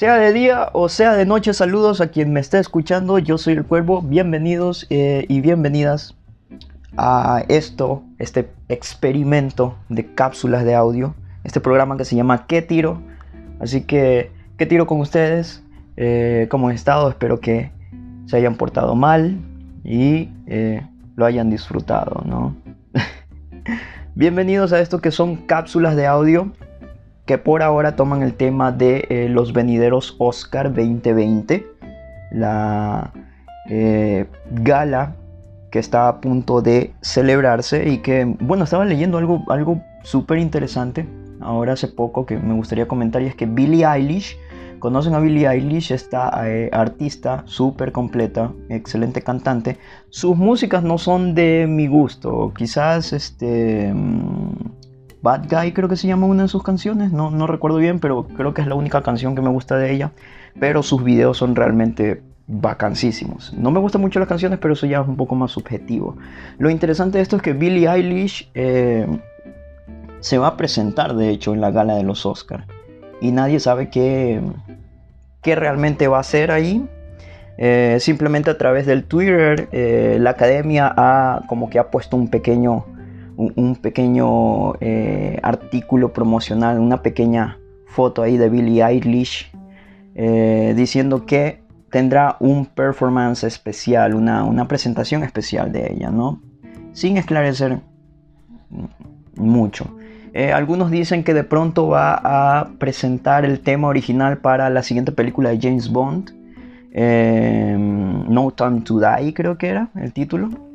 Sea de día o sea de noche, saludos a quien me esté escuchando. Yo soy el Cuervo. Bienvenidos eh, y bienvenidas a esto, este experimento de cápsulas de audio. Este programa que se llama ¿Qué tiro? Así que, ¿qué tiro con ustedes? Eh, ¿Cómo han estado? Espero que se hayan portado mal y eh, lo hayan disfrutado, ¿no? Bienvenidos a esto que son cápsulas de audio que por ahora toman el tema de eh, los venideros Oscar 2020, la eh, gala que está a punto de celebrarse y que, bueno, estaba leyendo algo, algo súper interesante ahora hace poco que me gustaría comentar y es que Billie Eilish, conocen a Billie Eilish, esta eh, artista súper completa, excelente cantante, sus músicas no son de mi gusto, quizás este... Mm, Bad Guy creo que se llama una de sus canciones, no, no recuerdo bien, pero creo que es la única canción que me gusta de ella. Pero sus videos son realmente vacancísimos. No me gustan mucho las canciones, pero eso ya es un poco más subjetivo. Lo interesante de esto es que Billie Eilish eh, se va a presentar, de hecho, en la gala de los Oscars. Y nadie sabe qué, qué realmente va a hacer ahí. Eh, simplemente a través del Twitter, eh, la academia ha como que ha puesto un pequeño un, pequeño eh, artículo promocional, una pequeña foto ahí de Billie Eilish eh, diciendo que tendrá un performance especial, una, presentación especial de ella, ¿no? Sin esclarecer mucho. Eh, algunos dicen que de pronto va a presentar el tema original para la siguiente película de James Bond. no Time to Die creo que era el título.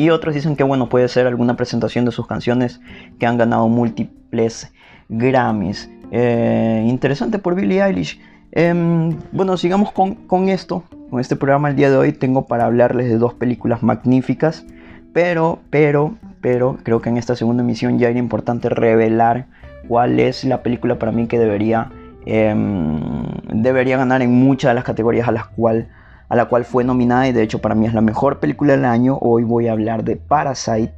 Y otros dicen que bueno, puede ser alguna presentación de sus canciones que han ganado múltiples Grammys. Eh, interesante por Billie Eilish. Em, bueno, sigamos con, con, esto. Con este programa el día de hoy tengo para hablarles de dos películas magníficas. Pero, pero, pero, creo que en esta segunda emisión ya era importante revelar cuál es la película para mí que debería, em, debería ganar en muchas de las categorías a las cuales a la cual fue nominada y de hecho para mí es la mejor película del año. Hoy voy a hablar de Parasite,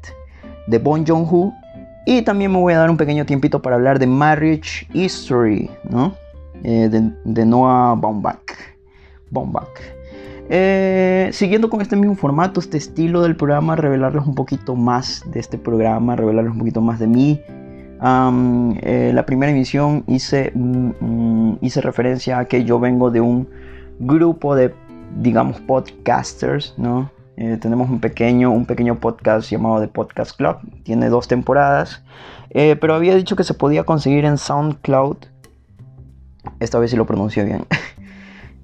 de Bon Joon-ho y también me voy a dar un pequeño tiempito para hablar de Marriage History, ¿no? Eh, de, Noah Baumbach. Baumbach. Eh, siguiendo con este mismo formato, este estilo del programa, revelarles un poquito más de este programa, revelarles un poquito más de mí. Eh, la primera emisión hice, mm, mm, hice referencia a que yo vengo de un grupo de digamos, podcasters, ¿no? Eh, tenemos un pequeño, un pequeño podcast llamado The Podcast Club, tiene dos temporadas, eh, pero había dicho que se podía conseguir en SoundCloud. Esta vez sí lo pronuncio bien.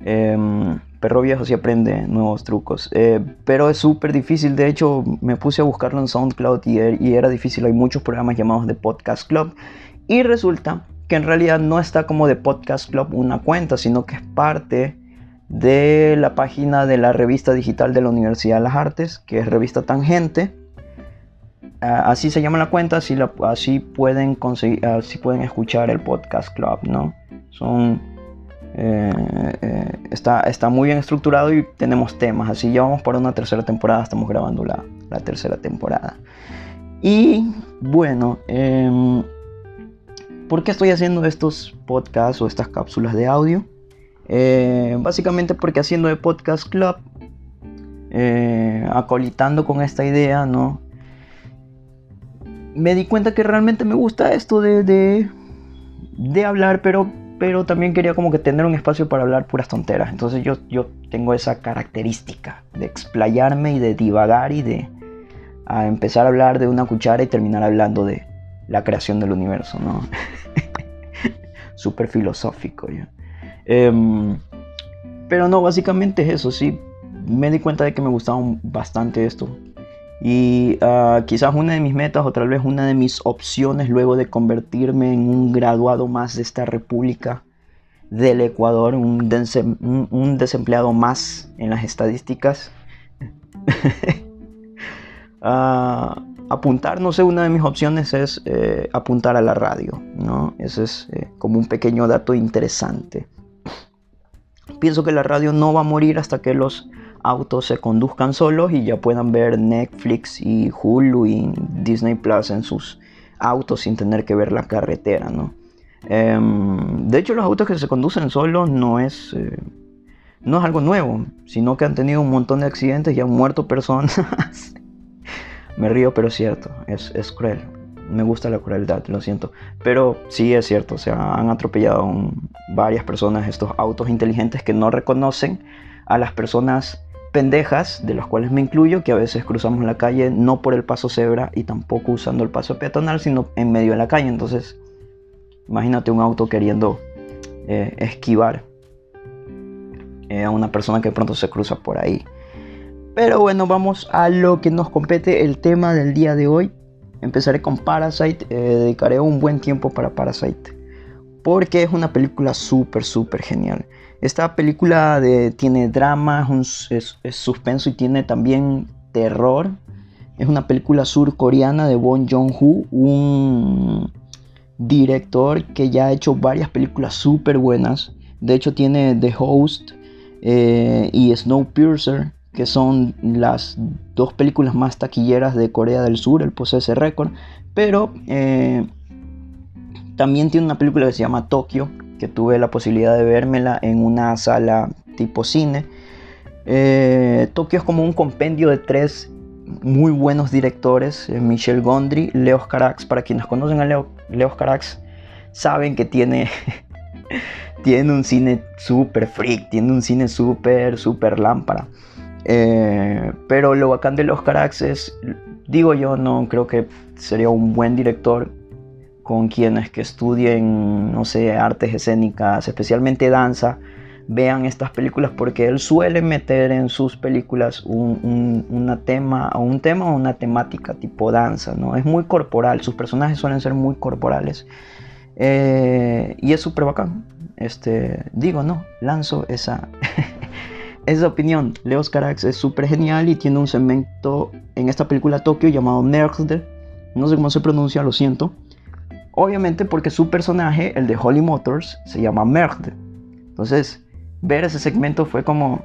Em, perro viejo sí aprende nuevos trucos, eh, pero es súper difícil. De hecho, me puse a buscarlo en SoundCloud y, y era difícil. Hay muchos programas llamados The Podcast Club y resulta que en realidad no está como The Podcast Club una cuenta, sino que es parte de la página de la revista digital de la Universidad de las Artes, que es Revista Tangente. Ah, así se llama la cuenta, así, así, pueden conseguir, así pueden escuchar el podcast club, ¿no? Son, eh, eh, está, está muy bien estructurado y tenemos temas, así ya vamos para una tercera temporada, estamos grabando la, la tercera temporada. Y bueno, em, ¿por qué estoy haciendo estos podcasts o estas cápsulas de audio? Eh, básicamente porque haciendo de Podcast Club, eh, acolitando con esta idea, ¿no? Me di cuenta que realmente me gusta esto de, de, hablar, pero, pero también quería como que tener un espacio para hablar puras tonteras. Entonces yo, yo tengo esa característica de explayarme y de divagar y de empezar a hablar de una cuchara y terminar hablando de la creación del universo, ¿no? Súper filosófico, ¿ya? Em, pero no, básicamente es eso, sí. Me di cuenta de que me gustaba bastante esto. Y ah, quizás una de mis metas o tal vez una de mis opciones luego de convertirme en un graduado más de esta república del Ecuador, un, desempleado más en las estadísticas. Ah, apuntar, no sé, una de mis opciones es eh, apuntar a la radio, ¿no? Ese es eh, como un pequeño dato interesante. Pienso que la radio no va a morir hasta que los autos se conduzcan solos y ya puedan ver Netflix y Hulu y Disney Plus en sus autos sin tener que ver la carretera, ¿no? Em, de hecho, los autos que se conducen solos no es, eh, no es algo nuevo, sino que han tenido un montón de accidentes y han muerto personas. Me río, pero es cierto, es, es cruel. Me gusta la crueldad, lo siento. Pero sí es cierto, o sea, han atropellado varias personas estos autos inteligentes que no reconocen a las personas pendejas, de las cuales me incluyo, que a veces cruzamos la calle no por el paso cebra y tampoco usando el paso peatonal, sino en medio de la calle. Entonces, imagínate un auto queriendo eh, esquivar eh, a una persona que pronto se cruza por ahí. Pero bueno, vamos a lo que nos compete el tema del día de hoy. Empezaré con Parasite, eh, dedicaré un buen tiempo para Parasite, porque es una película súper, súper genial. Esta película tiene drama, es, suspenso y tiene también terror. Es una película surcoreana de Bong Joon-ho, un director que ya ha hecho varias películas súper buenas. De hecho tiene The Host eh, y Snowpiercer, que son las dos películas más taquilleras de Corea del Sur. Él posee ese récord. Pero eh, también tiene una película que se llama Tokyo, que tuve la posibilidad de vérmela en una sala tipo cine. Eh, Tokio es como un compendio de tres muy buenos directores, eh, Michel Gondry, Leo Carax, para quienes conocen a Leo, Leo Carax, saben que tiene, tiene un cine súper freak, tiene un cine súper, súper lámpara. Eh, pero lo bacán de Leo Carax es, digo yo, no creo que sería un buen director con quienes que estudien, no sé, artes escénicas, especialmente danza, vean estas películas porque él suele meter en sus películas un, una tema, un tema o una temática tipo danza, ¿no? Es muy corporal, sus personajes suelen ser muy corporales eh, y es súper bacán. Este, digo, no, lanzo esa, esa opinión. Leos Carax es súper genial y tiene un segmento en esta película Tokio llamado Nerd, no sé cómo se pronuncia, lo siento Obviamente porque su personaje, el de Holly Motors, se llama Merd. Entonces, ver ese segmento fue como...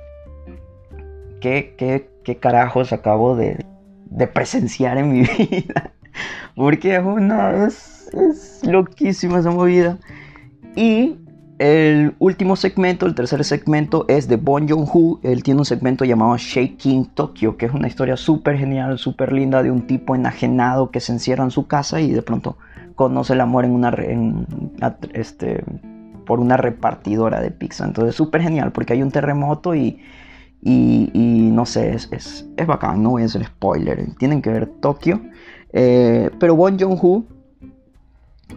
¿Qué, qué, carajos acabo de, presenciar en mi vida? porque una, es, es loquísima esa movida. Y el último segmento, el tercer segmento, es de Bon Joon-ho. Él tiene un segmento llamado Shaking Tokyo, que es una historia súper genial, súper linda de un tipo enajenado que se encierra en su casa y de pronto conoce el amor en una, este, por una repartidora de pizza. Entonces, súper genial porque hay un terremoto y, y, no sé, es, es, es, bacán, no voy a hacer spoiler. Tienen que ver Tokio. Eh, pero Bon Joon-ho,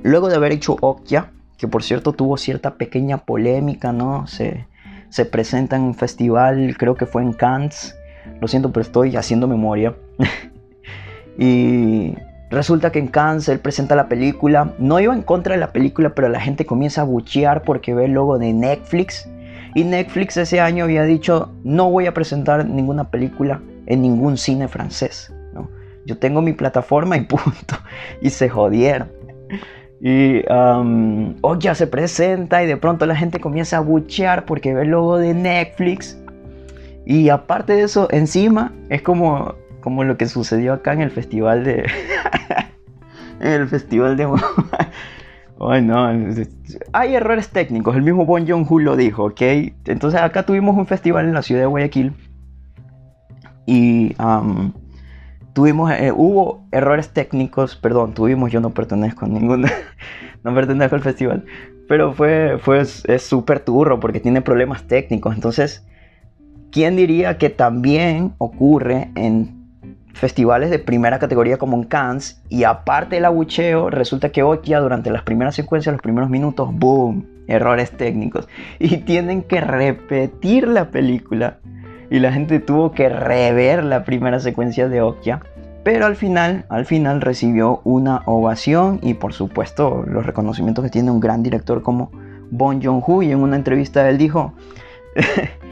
luego de haber hecho Okja, que por cierto tuvo cierta pequeña polémica, ¿no? Se, se presenta en un festival, creo que fue en Cannes. Lo siento, pero estoy haciendo memoria. y Resulta que en Cannes él presenta la película. No iba en contra de la película, pero la gente comienza a buchear porque ve el logo de Netflix. Y Netflix ese año había dicho, no voy a presentar ninguna película en ningún cine francés. ¿no? Yo tengo mi plataforma y punto. Y se jodieron. Y um, oh, se presenta y de pronto la gente comienza a buchear porque ve el logo de Netflix. Y aparte de eso, encima es como como lo que sucedió acá en el festival de. en el festival de. Ay, no. Hay errores técnicos. El mismo Bon Joon-ho lo dijo, ¿ok? Entonces acá tuvimos un festival en la ciudad de Guayaquil. Y tuvimos, eh, hubo errores técnicos, perdón, tuvimos, yo no pertenezco a ningún, no pertenezco al festival, pero fue, fue, es súper turro porque tiene problemas técnicos, entonces, ¿quién diría que también ocurre en festivales de primera categoría como en Cannes y aparte del abucheo resulta que hoy ya durante las primeras secuencias, los primeros minutos, boom, errores técnicos. Y tienen que repetir la película y la gente tuvo que rever la primera secuencia de Okja pero al final, al final recibió una ovación y por supuesto los reconocimientos que tiene un gran director como Bon Joon-ho y en una entrevista él dijo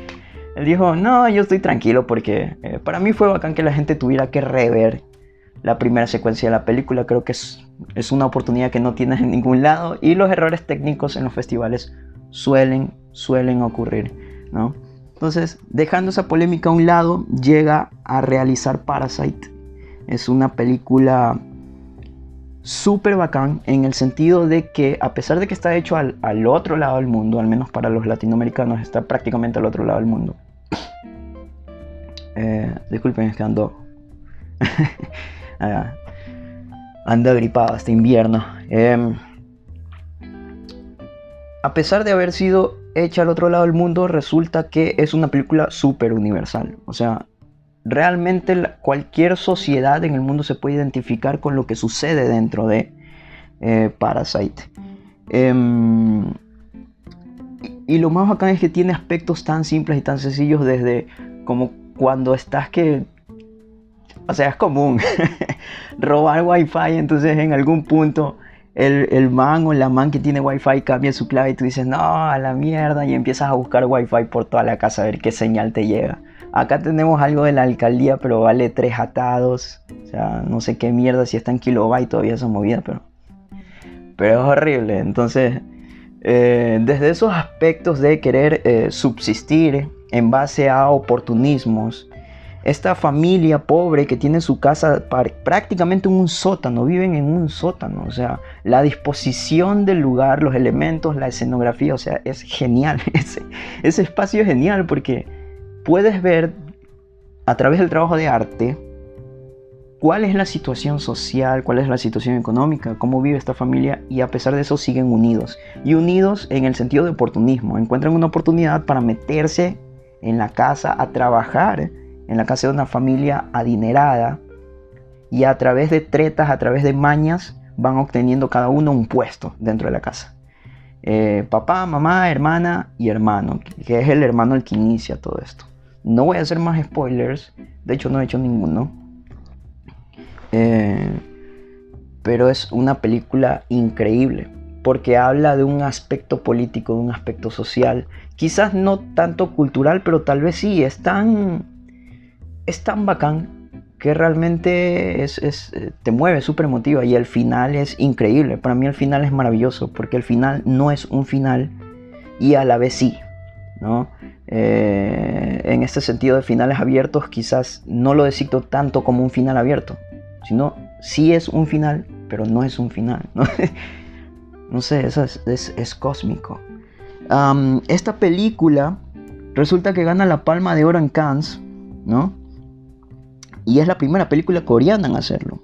Él dijo, no, yo estoy tranquilo porque eh, para mí fue bacán que la gente tuviera que rever la primera secuencia de la película. Creo que es, es una oportunidad que no tienes en ningún lado y los errores técnicos en los festivales suelen, suelen ocurrir, ¿no? Entonces, dejando esa polémica a un lado, llega a realizar Parasite. Es una película súper bacán en el sentido de que a pesar de que está hecho al, otro lado del mundo, al menos para los latinoamericanos está prácticamente al otro lado del mundo. Eh, disculpen, es que ando... Ah, ando gripado este invierno. Em, a pesar de haber sido hecha al otro lado del mundo, resulta que es una película súper universal. O sea, realmente cualquier sociedad en el mundo se puede identificar con lo que sucede dentro de eh, Parasite. Em, y, lo más bacán es que tiene aspectos tan simples y tan sencillos desde como cuando estás que... O sea, es común robar wifi, entonces en algún punto el, el, man o la man que tiene wifi cambia su clave y tú dices, no, a la mierda, y empiezas a buscar wifi por toda la casa a ver qué señal te llega. Acá tenemos algo de la alcaldía, pero vale tres atados. O sea, no sé qué mierda si está en kilobyte todavía esa movida, pero. Pero es horrible. Entonces, eh, desde esos aspectos de querer eh, subsistir en base a oportunismos, esta familia pobre que tiene su casa prácticamente en un sótano, viven en un sótano, o sea, la disposición del lugar, los elementos, la escenografía, o sea, es genial, ese, ese espacio es genial porque puedes ver a través del trabajo de arte cuál es la situación social, cuál es la situación económica, cómo vive esta familia y a pesar de eso siguen unidos. Y unidos en el sentido de oportunismo. Encuentran una oportunidad para meterse en la casa a trabajar en la casa de una familia adinerada y a través de tretas, a través de mañas, van obteniendo cada uno un puesto dentro de la casa. Eh, papá, mamá, hermana y hermano, que es el hermano el que inicia todo esto. No voy a hacer más spoilers. De hecho, no he hecho ninguno. Eh, pero es una película increíble. Porque habla de un aspecto político, de un aspecto social. Quizás no tanto cultural, pero tal vez sí. Es tan, es tan bacán que realmente es, eh, te mueve, súper emotiva. Y el final es increíble. Para mí el final es maravilloso. Porque el final no es un final y a la vez sí. ¿no? Eh, en este sentido de finales abiertos, quizás no lo designo tanto como un final abierto, sino sí es un final, pero no es un final. No, sé, eso es, cósmico. esta película resulta que gana la palma de oro en Cannes, ¿no? Y es la primera película coreana en hacerlo.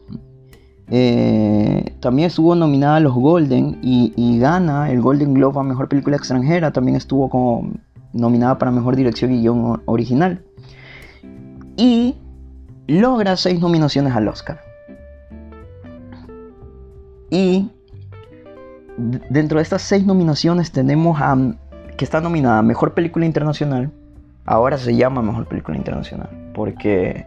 Eh, también estuvo nominada a los Golden y, y, gana el Golden Globe a Mejor Película Extranjera. También estuvo como nominada para Mejor Dirección y Guión Original. Y logra seis nominaciones al Oscar. Y dentro de estas seis nominaciones tenemos a que está nominada a Mejor Película Internacional. Ahora se llama Mejor Película Internacional. Porque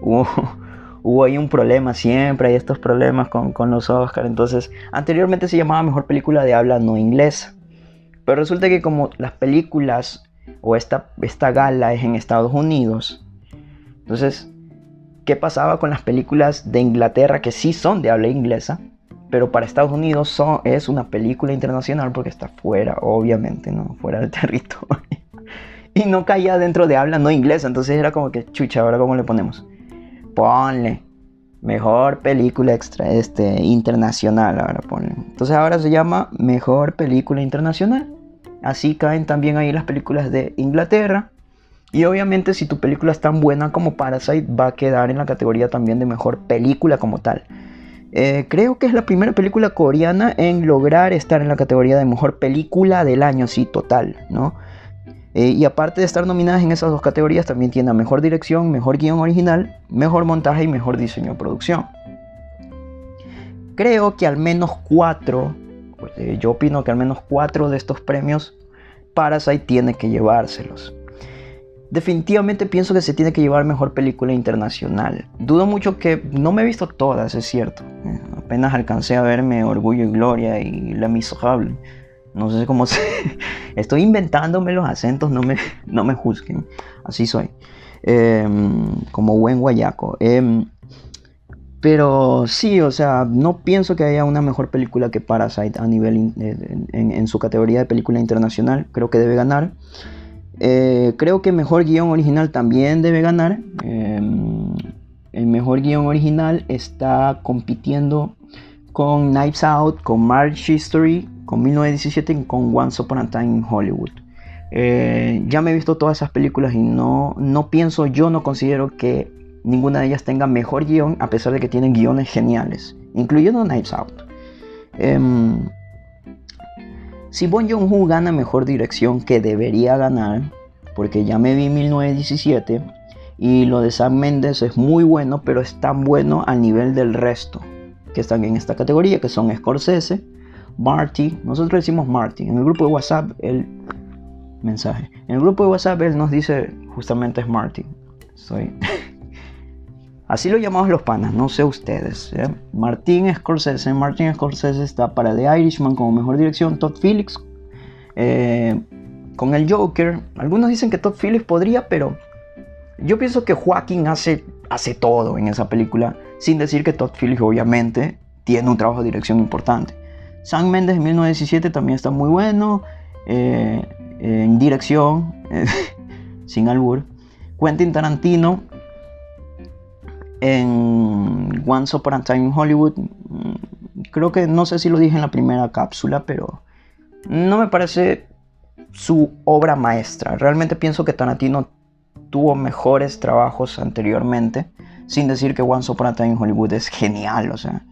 hubo, hubo ahí un problema siempre, hay estos problemas con, con los Oscars. Entonces, anteriormente se llamaba Mejor Película de Habla No Inglesa. Pero resulta que como las películas o esta, esta gala es en Estados Unidos, entonces, ¿qué pasaba con las películas de Inglaterra que sí son de habla inglesa? Pero para Estados Unidos son, es una película internacional porque está fuera, obviamente, ¿no? Fuera del territorio. y no caía dentro de habla no inglesa. Entonces era como que, chucha, ahora cómo le ponemos. Ponle. Mejor película extra, este, internacional, ahora ponle. Entonces ahora se llama Mejor Película Internacional. Así caen también ahí las películas de Inglaterra. Y obviamente si tu película es tan buena como Parasite va a quedar en la categoría también de mejor película como tal. Eh, creo que es la primera película coreana en lograr estar en la categoría de mejor película del año, sí, total, ¿no? Eh, y aparte de estar nominadas en esas dos categorías, también tiene mejor dirección, mejor guion original, mejor montaje y mejor diseño de producción. Creo que al menos cuatro eh, yo opino que al menos cuatro de estos premios Parasite tiene que llevárselos. Definitivamente pienso que se tiene que llevar mejor película internacional. Dudo mucho que no me he visto todas, es cierto. Eh, apenas alcancé a verme Orgullo y Gloria y La Miserable. No sé cómo se... Estoy inventándome los acentos, no me, no me juzguen. Así soy. Em, como buen guayaco. Em, pero sí, o sea, no pienso que haya una mejor película que Parasite a nivel en, su categoría de película internacional. Creo que debe ganar. Eh, creo que mejor guion original también debe ganar. Eh, el mejor guion original está compitiendo con Knives Out, con March History, con 1917 y con Once Upon a Time in Hollywood. Eh, ya me he visto todas esas películas y no, no pienso, yo no considero que ninguna de ellas tenga mejor guion, a pesar de que tienen guiones geniales, incluyendo Knives Out. Em, si Bon Joon-ho gana mejor dirección, que debería ganar, porque ya me vi 1917 y lo de Sam Mendes es muy bueno, pero es tan bueno al nivel del resto que están en esta categoría, que son Scorsese, Marty, nosotros decimos Marty, en el grupo de WhatsApp el mensaje, en el grupo de WhatsApp él nos dice justamente es Marty, soy Así lo llamamos los panas, no sé ustedes. Martín Scorsese. Martin Scorsese está para The Irishman como mejor dirección. Todd Phillips eh, con el Joker. Algunos dicen que Todd Phillips podría, pero yo pienso que Joaquín hace, hace todo en esa película. Sin decir que Todd Phillips obviamente tiene un trabajo de dirección importante. Sam Mendes en 1917 también está muy bueno. Eh, en dirección, sin albur. Quentin Tarantino en Once Upon a Time in Hollywood, mm, creo que no sé si lo dije en la primera cápsula, pero no me parece su obra maestra. Realmente pienso que Tarantino tuvo mejores trabajos anteriormente, sin decir que Once Upon a Time in Hollywood es genial, o sea,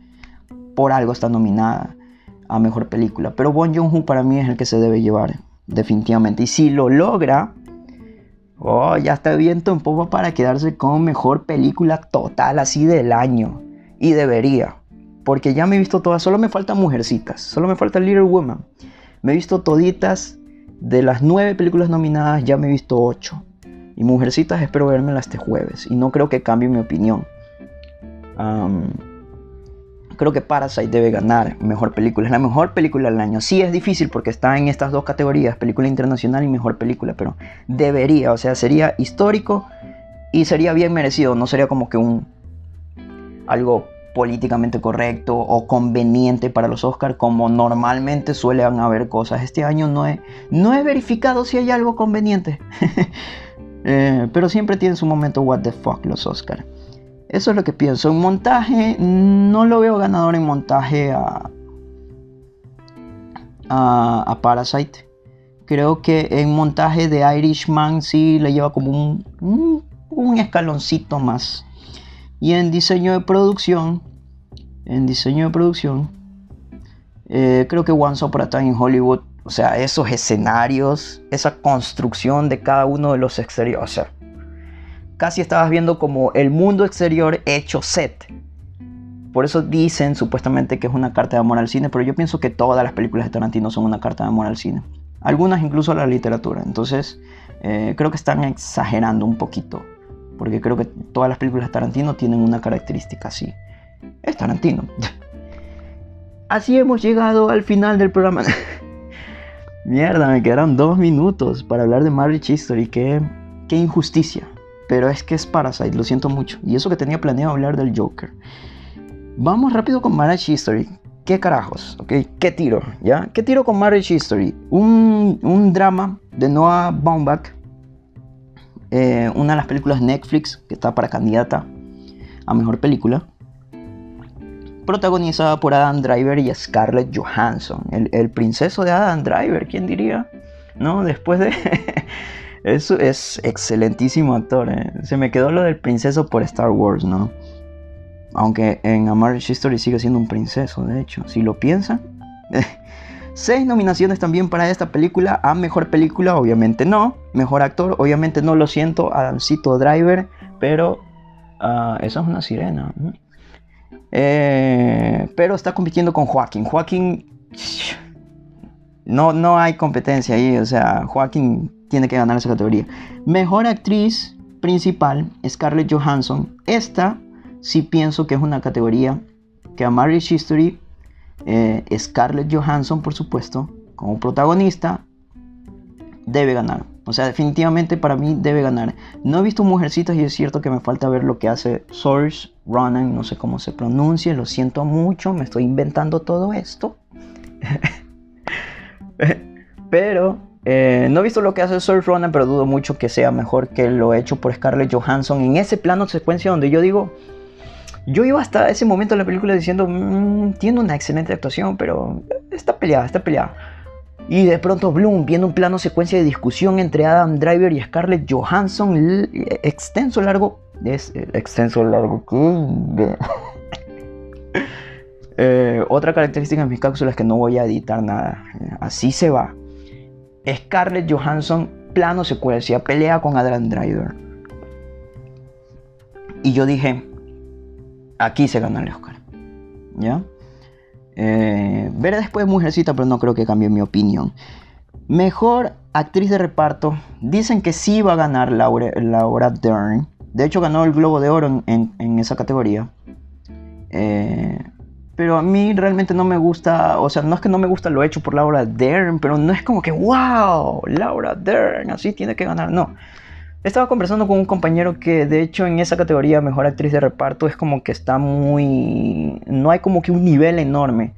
por algo está nominada a mejor película. Pero Bon Joon-ho para mí es el que se debe llevar, definitivamente. Y si lo logra, Oh, ya está viento en popa para quedarse con mejor película total así del año. Y debería. Porque ya me he visto todas. Solo me faltan Mujercitas. Solo me falta Little Woman. Me he visto toditas. De las nueve películas nominadas ya me he visto ocho. Y Mujercitas espero vermela este jueves. Y no creo que cambie mi opinión creo que Parasite debe ganar mejor película. Es la mejor película del año. Sí es difícil porque está en estas dos categorías, película internacional y mejor película, pero debería, o sea, sería histórico y sería bien merecido. No sería como que un algo políticamente correcto o conveniente para los Oscars como normalmente suelen haber cosas. Este año no he, no he verificado si hay algo conveniente. Eh, pero siempre tienen su momento what the fuck los Oscars. Eso es lo que pienso. En montaje, no lo veo ganador en montaje a, a, Parasite. Creo que en montaje de Irishman sí le lleva como un, un, escaloncito más. Y en diseño de producción, en diseño de producción, eh, creo que Once Upon a Time Hollywood, o sea, esos escenarios, esa construcción de cada uno de los exteriores, casi estabas viendo como el mundo exterior hecho set. Por eso dicen supuestamente que es una carta de amor al cine, pero yo pienso que todas las películas de Tarantino son una carta de amor al cine. Algunas incluso a la literatura. Entonces eh, creo que están exagerando un poquito. Porque creo que todas las películas de Tarantino tienen una característica así. Es Tarantino. Así hemos llegado al final del programa. Mierda, me quedaron dos minutos para hablar de Marriage History. Qué, qué injusticia. Pero es que es Parasite, lo siento mucho. Y eso que tenía planeado hablar del Joker. Vamos rápido con Marriage History. ¿Qué carajos? ¿Ok? ¿Qué tiro? ¿Ya? ¿Qué tiro con Marriage History? Un, drama de Noah Baumbach. Eh, una de las películas Netflix que está para candidata a mejor película. Protagonizada por Adam Driver y Scarlett Johansson. El, el princeso de Adam Driver, ¿quién diría? ¿No? Después de. Es, es excelentísimo actor. ¿eh? Se me quedó lo del princeso por Star Wars, ¿no? Aunque en A History sigue siendo un princeso, de hecho. Si lo piensan. Seis nominaciones también para esta película. A mejor película, obviamente no. Mejor actor, obviamente no lo siento. Adamcito Driver. Pero uh, esa es una sirena. Eh, pero está compitiendo con Joaquín. Joaquín. No, no hay competencia ahí. O sea, Joaquín tiene que ganar esa categoría. Mejor actriz principal, Scarlett Johansson. Esta sí pienso que es una categoría que a Marriage History, eh, Scarlett Johansson, por supuesto, como protagonista, debe ganar. O sea, definitivamente para mí debe ganar. No he visto Mujercitas y es cierto que me falta ver lo que hace Source Ronan, no sé cómo se pronuncia, lo siento mucho, me estoy inventando todo esto. Pero eh, no he visto lo que hace Surf Ronan, pero dudo mucho que sea mejor que lo hecho por Scarlett Johansson en ese plano secuencia donde yo digo, Yo iba hasta ese momento de la película diciendo, "Mm, tiene una excelente actuación, pero está peleada, está peleada. Y de pronto Bloom, viendo un plano secuencia de discusión entre Adam Driver y Scarlett Johansson, extenso, largo, es eh, extenso, largo. Eh, otra característica de mis cápsulas es que no voy a editar nada, así se va. Scarlett Johansson, plano secuencia, pelea con Adam Driver. Y yo dije, aquí se ganó el Oscar. ¿Ya? Eh, veré después Mujercita, pero no creo que cambie mi opinión. Mejor actriz de reparto. Dicen que sí va a ganar Laura, Laura Dern. De hecho, ganó el Globo de Oro en, esa categoría. Eh, pero a mí realmente no me gusta, o sea, no es que no me gusta lo hecho por Laura Dern, pero no es como que, wow, Laura Dern, así tiene que ganar. No. Estaba conversando con un compañero que de hecho en esa categoría mejor actriz de reparto es como que está muy... No hay como que un nivel enorme.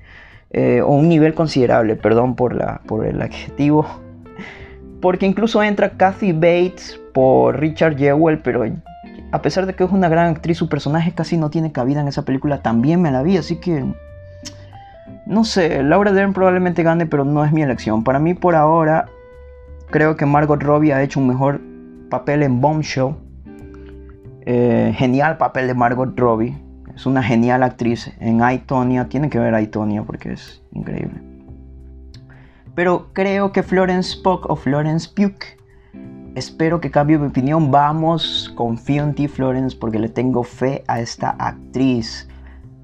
eh, o un nivel considerable, perdón por, la, por el adjetivo. Porque incluso entra Kathy Bates por Richard Jewell, pero a pesar de que es una gran actriz, su personaje casi no tiene cabida en esa película. También me la vi, así que... No sé, Laura Dern probablemente gane, pero no es mi elección. Para mí por ahora, creo que Margot Robbie ha hecho un mejor papel en Bombshell. Eh, genial papel de Margot Robbie. Es una genial actriz en I, Tonya. Tienen que ver I, Tonya porque es increíble. Pero creo que Florence Pugh o Florence Pugh. Espero que cambie mi opinión. Vamos, confío en ti, Florence, porque le tengo fe a esta actriz.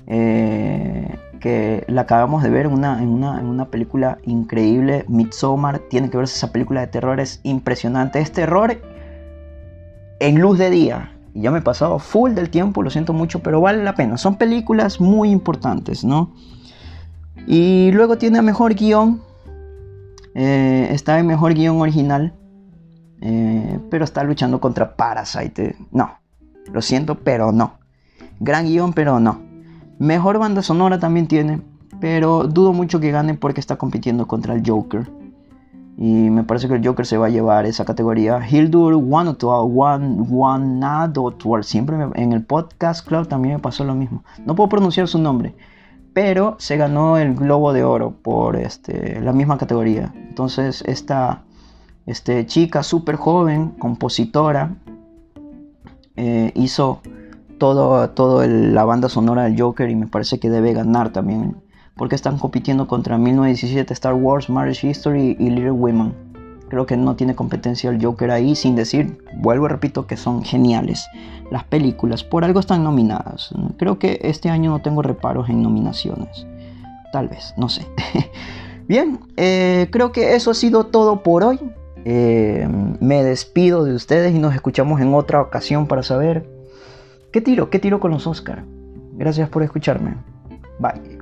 eh, que la acabamos de ver en una, en una, película increíble, Midsommar. Tiene que verse esa película de terror, es impresionante. Es terror en luz de día. Y ya me he pasado full del tiempo, lo siento mucho, pero vale la pena. Son películas muy importantes, ¿no? Y luego tiene mejor guion. Eh, está en mejor guion original. Eh, pero está luchando contra Parasite. No, lo siento, pero no. Gran guion, pero no. Mejor banda sonora también tiene. Pero dudo mucho que gane porque está compitiendo contra el Joker. Y me parece que el Joker se va a llevar esa categoría. Hildur Wanadotwar. Siempre me- en el podcast club también me pasó lo mismo. No puedo pronunciar su nombre. Pero se ganó el Globo de Oro por este, la misma categoría. Entonces esta este, chica súper joven, compositora, eh, hizo todo, todo la banda sonora del Joker y me parece que debe ganar también. Porque están compitiendo contra 1917, Star Wars, Marriage History y Little Women. Creo que no tiene competencia el Joker ahí, sin decir, vuelvo y repito, que son geniales las películas. Por algo están nominadas. Creo que este año no tengo reparos en nominaciones. Tal vez, no sé. Bien, eh, creo que eso ha sido todo por hoy. Eh, me despido de ustedes y nos escuchamos en otra ocasión para saber qué tiro, qué tiro con los Oscar. Gracias por escucharme. Bye.